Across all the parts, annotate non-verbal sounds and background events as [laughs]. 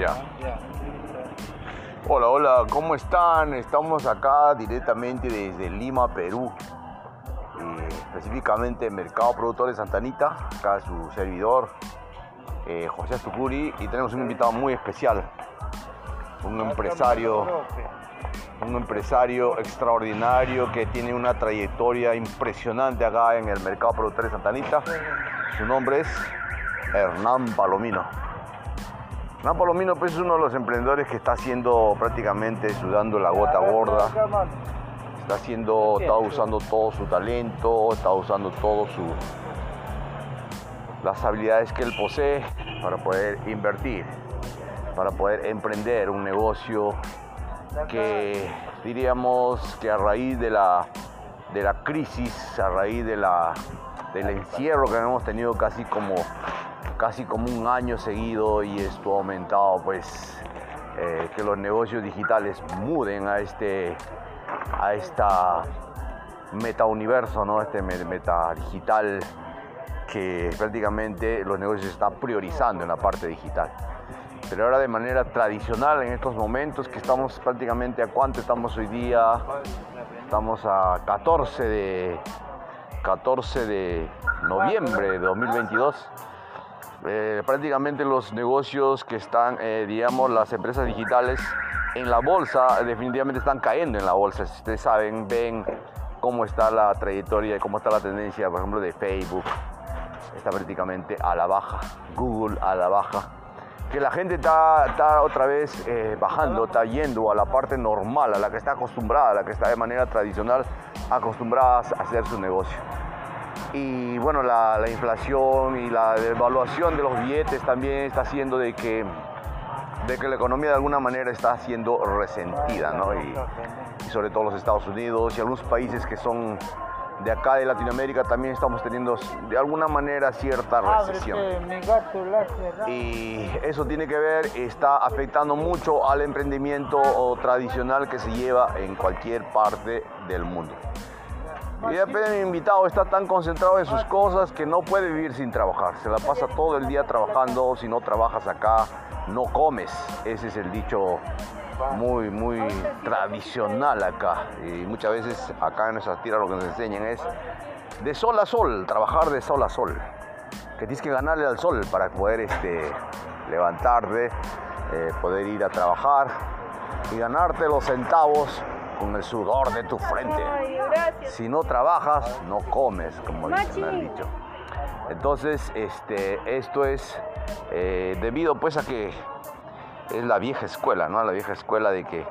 Ya. Hola, hola, ¿cómo están? Estamos acá directamente desde Lima, Perú. Eh, específicamente Mercado Productores Santanita, acá su servidor, eh, José Astucuri, y tenemos un invitado muy especial, un empresario, un empresario extraordinario que tiene una trayectoria impresionante acá en el Mercado Productores Santanita. Su nombre es Hernán Palomino. Hernán Palomino pues, es uno de los emprendedores que está haciendo prácticamente sudando la gota gorda. Está haciendo, está usando todo su talento, está usando todo su las habilidades que él posee para poder invertir, para poder emprender un negocio que diríamos que a raíz de la, de la crisis, a raíz de la, del encierro que hemos tenido casi como, casi como un año seguido y esto ha aumentado, pues eh, que los negocios digitales muden a este a esta meta universo, ¿no? este meta digital que prácticamente los negocios están priorizando en la parte digital. Pero ahora de manera tradicional en estos momentos que estamos prácticamente a cuánto estamos hoy día, estamos a 14 de 14 de noviembre de 2022. Eh, prácticamente los negocios que están, eh, digamos, las empresas digitales en la bolsa, definitivamente están cayendo en la bolsa. Si ustedes saben, ven cómo está la trayectoria, cómo está la tendencia, por ejemplo, de Facebook, está prácticamente a la baja, Google a la baja, que la gente está, está otra vez eh, bajando, está yendo a la parte normal, a la que está acostumbrada, a la que está de manera tradicional acostumbrada a hacer su negocio. Y bueno, la, la inflación y la devaluación de los billetes también está haciendo de que de que la economía de alguna manera está siendo resentida, ¿no? Y, y, sobre todo los Estados Unidos y algunos países que son de acá de Latinoamérica también estamos teniendo de alguna manera cierta recesión. Y eso tiene que ver, está afectando mucho al emprendimiento tradicional que se lleva en cualquier parte del mundo. Y el invitado está tan concentrado en sus cosas que no puede vivir sin trabajar. Se la pasa todo el día trabajando. Si no trabajas acá, no comes. Ese es el dicho muy, muy tradicional acá. Y muchas veces acá en nuestras tiras lo que nos enseñan es de sol a sol, trabajar de sol a sol. Que tienes que ganarle al sol para poder este, levantarte, eh, poder ir a trabajar y ganarte los centavos con el sudor de tu frente. Si no trabajas, no comes, como dicen el dicho. Entonces, este, esto es eh, debido pues a que es la vieja escuela, ¿no? La vieja escuela de que,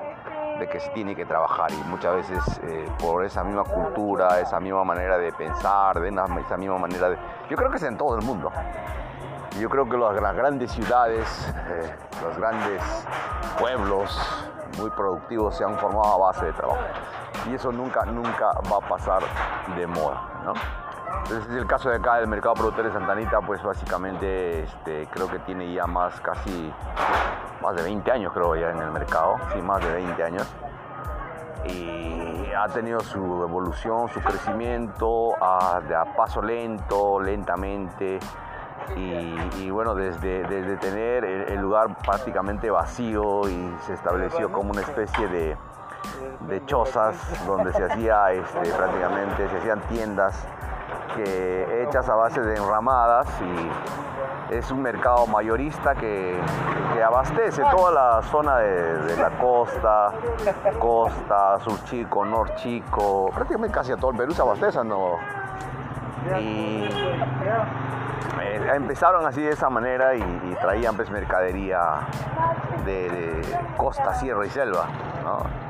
de que se tiene que trabajar y muchas veces eh, por esa misma cultura, esa misma manera de pensar, de esa misma manera de... Yo creo que es en todo el mundo. Yo creo que las, grandes ciudades, eh, los grandes pueblos muy productivos se han formado a base de trabajo. Y eso nunca, nunca va a pasar de moda, ¿no? Entonces, el caso de acá del mercado productor de Santanita, pues básicamente este, creo que tiene ya más, casi más de 20 años creo ya en el mercado, sí, más de 20 años. Y ha tenido su evolución, su crecimiento a, paso lento, lentamente. Y, bueno, desde, desde tener el, lugar prácticamente vacío y se estableció como una especie de, de chozas donde se hacía este, prácticamente, se hacían tiendas que hechas a base de enramadas y es un mercado mayorista que, que abastece toda la zona de, la costa, costa, sur chico, nor chico, prácticamente casi a todo el Perú se abastece, ¿no? Y eh, empezaron así de esa manera y, traían pues mercadería de, costa, sierra y selva, ¿no?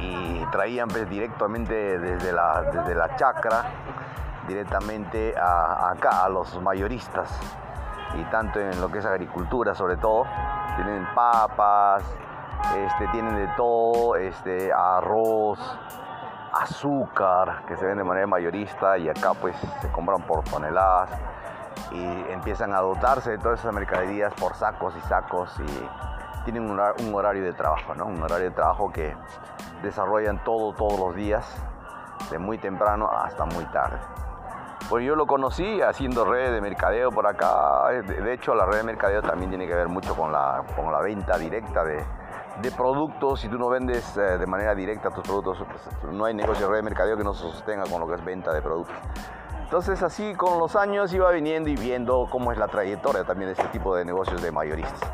Y traían pues directamente desde la, desde la chacra directamente acá, a los mayoristas, y tanto en lo que es agricultura sobre todo, tienen papas, este, tienen de todo, este, arroz, azúcar, que se vende de manera mayorista y acá pues se compran por toneladas y empiezan a dotarse de todas esas mercaderías por sacos y sacos y tienen un horario de trabajo, ¿no? Un horario de trabajo que desarrollan todo todos los días, de muy temprano hasta muy tarde. Pues yo lo conocí haciendo redes de mercadeo por acá. De hecho, la red de mercadeo también tiene que ver mucho con la, con la venta directa de, de productos. Si tú no vendes eh, de manera directa tus productos, pues, no hay negocio de red de mercadeo que no se sostenga con lo que es venta de productos. Entonces así con los años iba viniendo y viendo cómo es la trayectoria también de este tipo de negocios de mayoristas.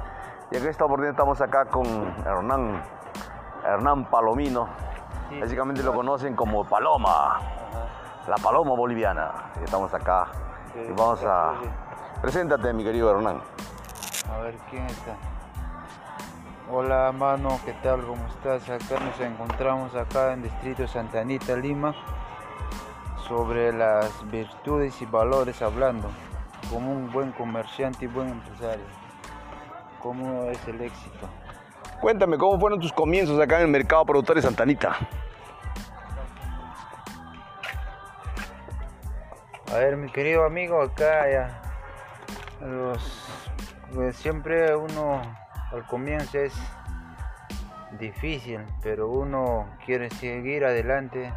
Y en esta oportunidad estamos acá con Hernán, Hernán Palomino. Básicamente lo conocen como Paloma, la Paloma boliviana. Estamos acá y vamos a... Preséntate mi querido Hernán. A ver quién está. Hola mano, ¿qué tal? ¿Cómo estás? Acá nos encontramos acá en Distrito Santa Anita, Lima, sobre las virtudes y valores hablando, como un buen comerciante y buen empresario, cómo es el éxito. Cuéntame, ¿cómo fueron tus comienzos acá en el mercado productor de Santa Anita? A ver, mi querido amigo, acá pues siempre uno al comienzo es difícil, pero uno quiere seguir adelante,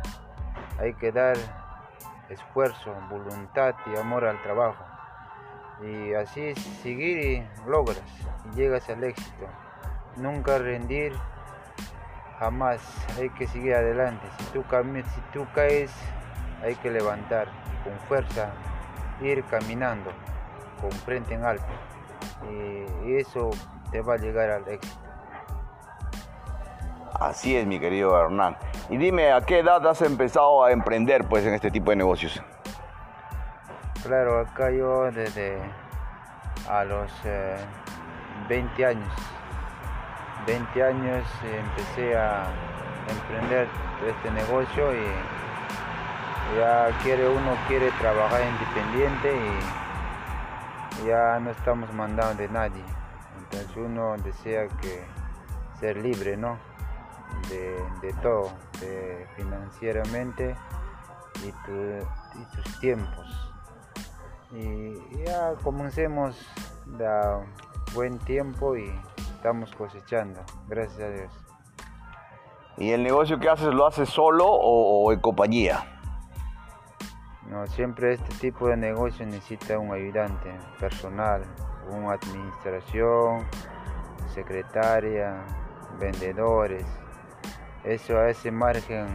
hay que dar esfuerzo, voluntad y amor al trabajo. Y así seguir y logras y llegas al éxito. Nunca rendir, jamás, hay que seguir adelante. Si tú, si tú caes, hay que levantar con fuerza, ir caminando con frente en alto. Y eso te va a llegar al éxito. Así es, mi querido Hernán. Y dime, ¿a qué edad has empezado a emprender pues, en este tipo de negocios? Claro, acá yo desde a los 20 eh, años. 20 años empecé a emprender este negocio y ya quiere uno quiere trabajar independiente y ya no estamos mandando de nadie. Entonces uno desea que ser libre, ¿no? De, todo, financieramente y, tus tiempos. Y ya comencemos da buen tiempo y estamos cosechando, gracias a Dios. ¿Y el negocio que haces lo haces solo o, en compañía? No, siempre este tipo de negocio necesita un ayudante personal, una administración, secretaria, vendedores. Eso a ese margen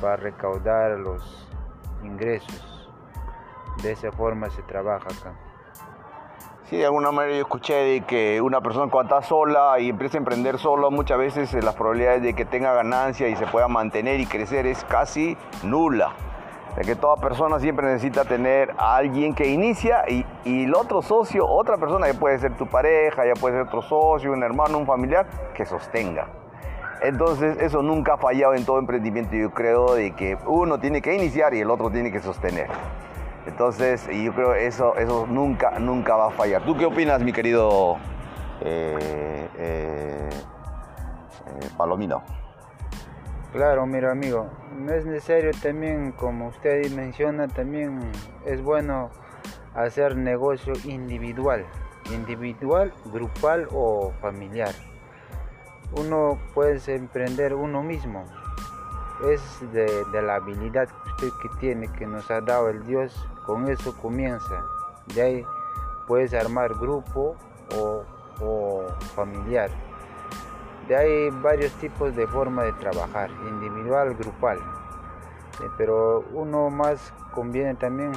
para recaudar los ingresos. De esa forma se trabaja acá. Sí, de alguna manera yo escuché de que una persona cuando está sola y empieza a emprender solo, muchas veces las probabilidades de que tenga ganancia y se pueda mantener y crecer es casi nula de que toda persona siempre necesita tener a alguien que inicia y, y, el otro socio, otra persona, ya puede ser tu pareja, ya puede ser otro socio, un hermano, un familiar, que sostenga. Entonces eso nunca ha fallado en todo emprendimiento. Yo creo de que uno tiene que iniciar y el otro tiene que sostener. Entonces yo creo eso eso nunca nunca va a fallar. ¿Tú qué opinas, mi querido eh, eh, eh, Palomino? Claro, mira amigo, no es necesario también, como usted menciona, también es bueno hacer negocio individual, individual, grupal o familiar. Uno puede emprender uno mismo, es de, la habilidad que usted que tiene, que nos ha dado el Dios, con eso comienza. De ahí puedes armar grupo o, o familiar. De hay varios tipos de forma de trabajar, individual, grupal, eh, pero uno más conviene también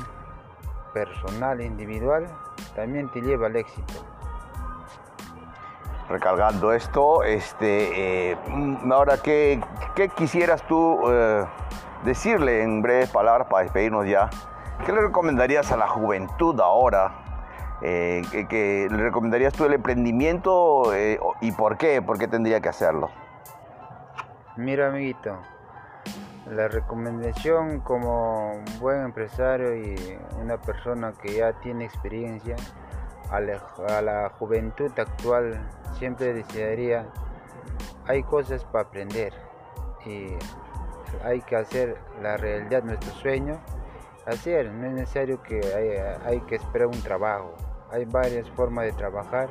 personal, individual, también te lleva al éxito. Recalgando esto, este, eh, ahora, ¿qué, ¿qué, quisieras tú eh, decirle en breves palabras para despedirnos ya? ¿Qué le recomendarías a la juventud ahora eh, le recomendarías tú el emprendimiento eh, y por qué? ¿Por qué tendría que hacerlo? Mira, amiguito, la recomendación como buen empresario y una persona que ya tiene experiencia a la, juventud actual siempre desearía, hay cosas para aprender y hay que hacer la realidad nuestro sueño, hacer, no es necesario que hay que esperar un trabajo, hay varias formas de trabajar.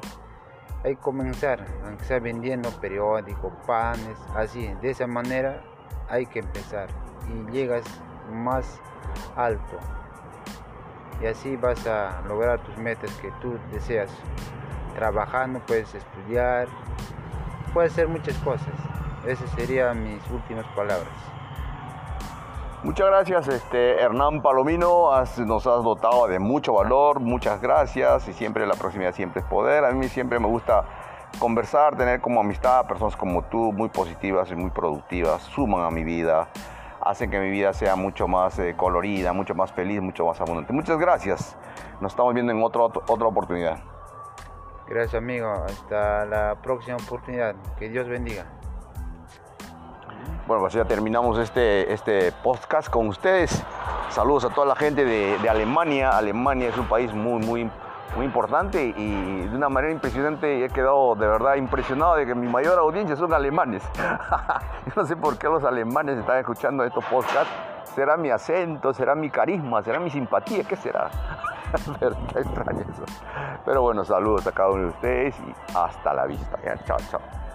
Hay que comenzar, aunque sea vendiendo periódicos, panes, así. De esa manera hay que empezar y llegas más alto. y así vas a lograr tus metas que tú deseas. Trabajando puedes estudiar, puedes hacer muchas cosas. Esas serían mis últimas palabras. Muchas gracias, este, Hernán Palomino. nos has dotado de mucho valor. Muchas gracias. Y siempre la proximidad siempre es poder. A mí siempre me gusta conversar, tener como amistad personas como tú, muy positivas y muy productivas. Suman a mi vida, hacen que mi vida sea mucho más eh, colorida, mucho más feliz, mucho más abundante. Muchas gracias. Nos estamos viendo en otra oportunidad. Gracias, amigo. Hasta la próxima oportunidad. Que Dios bendiga. Bueno, pues ya terminamos este, este podcast con ustedes. Saludos a toda la gente de, Alemania. Alemania es un país muy, muy, muy importante y de una manera impresionante he quedado de verdad impresionado de que mi mayor audiencia son alemanes. [laughs] Yo no sé por qué los alemanes están escuchando estos podcasts. ¿Será mi acento? ¿Será mi carisma? ¿Será mi simpatía? ¿Qué será? [laughs] Pero bueno, saludos a cada uno de ustedes y hasta la vista. chao, chao.